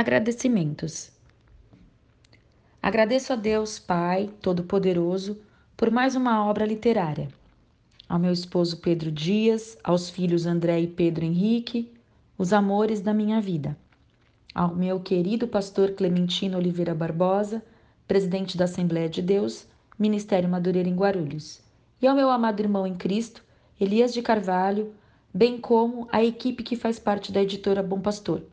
Agradecimentos. Agradeço a Deus, Pai Todo-Poderoso, por mais uma obra literária. Ao meu esposo Pedro Dias, aos filhos André e Pedro Henrique, os amores da minha vida. Ao meu querido pastor Clementino Oliveira Barbosa, presidente da Assembleia de Deus, Ministério Madureira em Guarulhos. E ao meu amado irmão em Cristo, Elias de Carvalho, bem como a equipe que faz parte da editora Bom Pastor